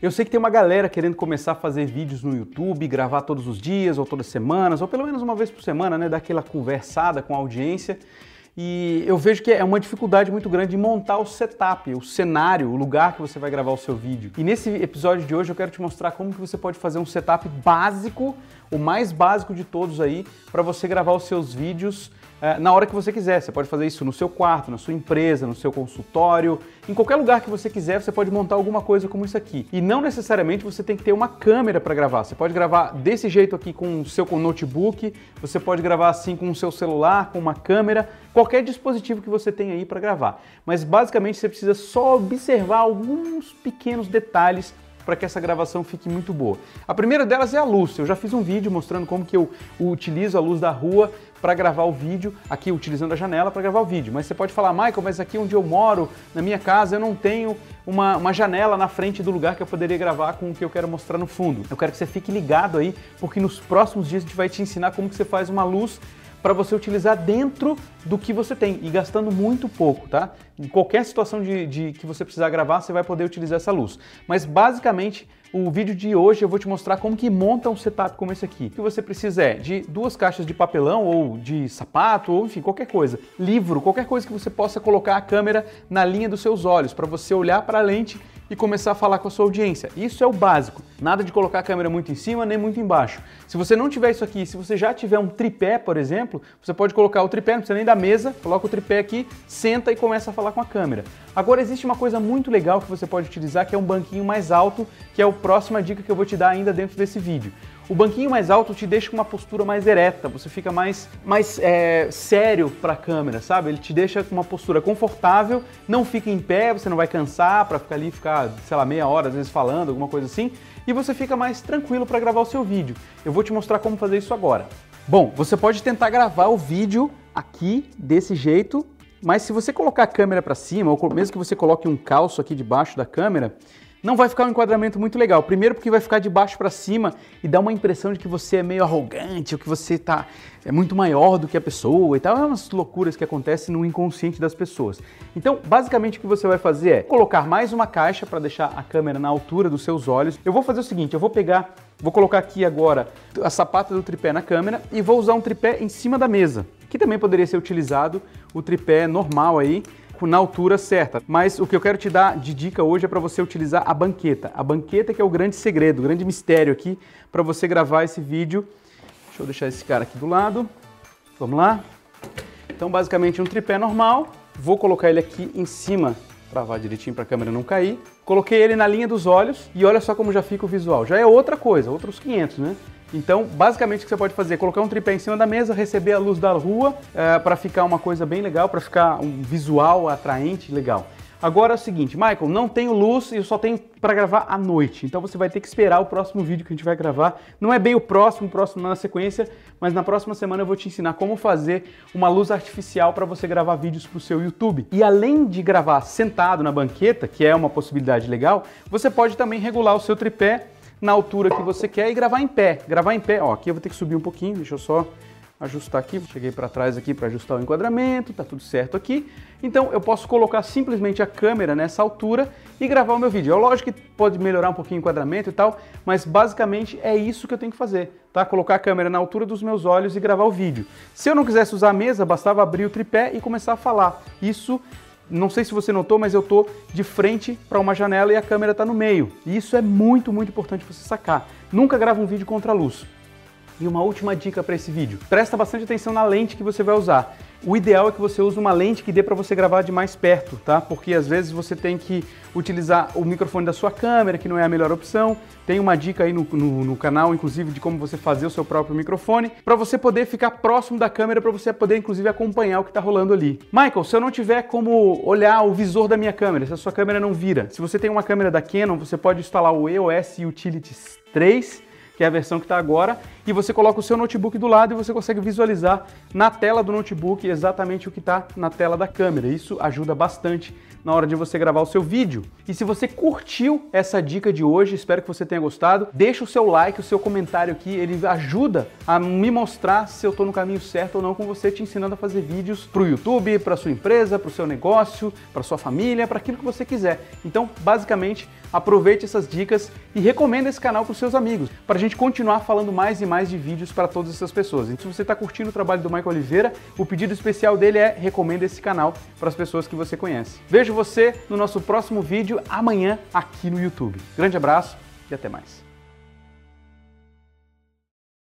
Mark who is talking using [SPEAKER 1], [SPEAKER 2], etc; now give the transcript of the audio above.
[SPEAKER 1] Eu sei que tem uma galera querendo começar a fazer vídeos no YouTube, gravar todos os dias ou todas as semanas, ou pelo menos uma vez por semana, né, dar aquela conversada com a audiência. E eu vejo que é uma dificuldade muito grande de montar o setup, o cenário, o lugar que você vai gravar o seu vídeo. E nesse episódio de hoje eu quero te mostrar como que você pode fazer um setup básico, o mais básico de todos aí, para você gravar os seus vídeos na hora que você quiser. Você pode fazer isso no seu quarto, na sua empresa, no seu consultório, em qualquer lugar que você quiser, você pode montar alguma coisa como isso aqui. E não necessariamente você tem que ter uma câmera para gravar. Você pode gravar desse jeito aqui com o seu notebook, você pode gravar assim com o seu celular, com uma câmera, qualquer dispositivo que você tem aí para gravar. Mas basicamente você precisa só observar alguns pequenos detalhes para que essa gravação fique muito boa. A primeira delas é a luz. Eu já fiz um vídeo mostrando como que eu utilizo a luz da rua para gravar o vídeo, aqui utilizando a janela para gravar o vídeo. Mas você pode falar, Michael, mas aqui onde eu moro, na minha casa, eu não tenho uma, uma janela na frente do lugar que eu poderia gravar com o que eu quero mostrar no fundo. Eu quero que você fique ligado aí, porque nos próximos dias a gente vai te ensinar como que você faz uma luz para você utilizar dentro do que você tem e gastando muito pouco, tá? Em qualquer situação de, de, que você precisar gravar, você vai poder utilizar essa luz. Mas basicamente, o vídeo de hoje eu vou te mostrar como que monta um setup como esse aqui. O que você precisa é de duas caixas de papelão ou de sapato, ou enfim, qualquer coisa. Livro, qualquer coisa que você possa colocar a câmera na linha dos seus olhos, para você olhar para a lente e começar a falar com a sua audiência. Isso é o básico. Nada de colocar a câmera muito em cima nem muito embaixo. Se você não tiver isso aqui, se você já tiver um tripé, por exemplo, você pode colocar o tripé, não precisa nem da mesa, coloca o tripé aqui, senta e começa a falar com a câmera. Agora existe uma coisa muito legal que você pode utilizar, que é um banquinho mais alto, que é a próxima dica que eu vou te dar ainda dentro desse vídeo. O banquinho mais alto te deixa com uma postura mais ereta, você fica mais, mais é, sério para a câmera, sabe? Ele te deixa com uma postura confortável, não fica em pé, você não vai cansar para ficar ali, ficar, sei lá, meia hora às vezes falando, alguma coisa assim, e você fica mais tranquilo para gravar o seu vídeo. Eu vou te mostrar como fazer isso agora. Bom, você pode tentar gravar o vídeo aqui desse jeito, mas se você colocar a câmera para cima, ou mesmo que você coloque um calço aqui debaixo da câmera, não vai ficar um enquadramento muito legal. Primeiro porque vai ficar de baixo para cima e dá uma impressão de que você é meio arrogante, ou que você tá é muito maior do que a pessoa e tal. É umas loucuras que acontecem no inconsciente das pessoas. Então, basicamente o que você vai fazer é colocar mais uma caixa para deixar a câmera na altura dos seus olhos. Eu vou fazer o seguinte, eu vou pegar, vou colocar aqui agora a sapata do tripé na câmera e vou usar um tripé em cima da mesa, que também poderia ser utilizado o tripé normal aí na altura certa. Mas o que eu quero te dar de dica hoje é para você utilizar a banqueta. A banqueta que é o grande segredo, o grande mistério aqui para você gravar esse vídeo. Deixa eu deixar esse cara aqui do lado. Vamos lá? Então, basicamente um tripé normal. Vou colocar ele aqui em cima, travar direitinho para a câmera não cair. Coloquei ele na linha dos olhos e olha só como já fica o visual. Já é outra coisa, outros 500, né? Então, basicamente, o que você pode fazer é colocar um tripé em cima da mesa, receber a luz da rua é, para ficar uma coisa bem legal, para ficar um visual atraente legal. Agora é o seguinte, Michael, não tenho luz e eu só tenho para gravar à noite. Então você vai ter que esperar o próximo vídeo que a gente vai gravar. Não é bem o próximo, o próximo na sequência, mas na próxima semana eu vou te ensinar como fazer uma luz artificial para você gravar vídeos para o seu YouTube. E além de gravar sentado na banqueta, que é uma possibilidade legal, você pode também regular o seu tripé na altura que você quer e gravar em pé. Gravar em pé, ó, aqui eu vou ter que subir um pouquinho, deixa eu só ajustar aqui. Cheguei para trás aqui para ajustar o enquadramento, tá tudo certo aqui. Então eu posso colocar simplesmente a câmera nessa altura e gravar o meu vídeo. É lógico que pode melhorar um pouquinho o enquadramento e tal, mas basicamente é isso que eu tenho que fazer, tá? Colocar a câmera na altura dos meus olhos e gravar o vídeo. Se eu não quisesse usar a mesa, bastava abrir o tripé e começar a falar. Isso não sei se você notou, mas eu tô de frente para uma janela e a câmera está no meio. E isso é muito, muito importante você sacar. Nunca grava um vídeo contra a luz. E uma última dica para esse vídeo. Presta bastante atenção na lente que você vai usar. O ideal é que você use uma lente que dê para você gravar de mais perto, tá? Porque às vezes você tem que utilizar o microfone da sua câmera, que não é a melhor opção. Tem uma dica aí no, no, no canal, inclusive, de como você fazer o seu próprio microfone, para você poder ficar próximo da câmera, para você poder, inclusive, acompanhar o que está rolando ali. Michael, se eu não tiver como olhar o visor da minha câmera, se a sua câmera não vira, se você tem uma câmera da Canon, você pode instalar o EOS Utilities 3, que é a versão que está agora, e você coloca o seu notebook do lado e você consegue visualizar na tela do notebook exatamente o que está na tela da câmera. Isso ajuda bastante na hora de você gravar o seu vídeo. E se você curtiu essa dica de hoje, espero que você tenha gostado, deixa o seu like, o seu comentário aqui, ele ajuda a me mostrar se eu estou no caminho certo ou não com você, te ensinando a fazer vídeos para o YouTube, para sua empresa, para o seu negócio, para sua família, para aquilo que você quiser. Então, basicamente, aproveite essas dicas e recomenda esse canal para os seus amigos, para a gente continuar falando mais e mais de vídeos para todas essas pessoas. Então, se você está curtindo o trabalho do Michael Oliveira, o pedido especial dele é recomenda esse canal para as pessoas que você conhece. Vejo você no nosso próximo vídeo amanhã aqui no YouTube. Grande abraço e até mais.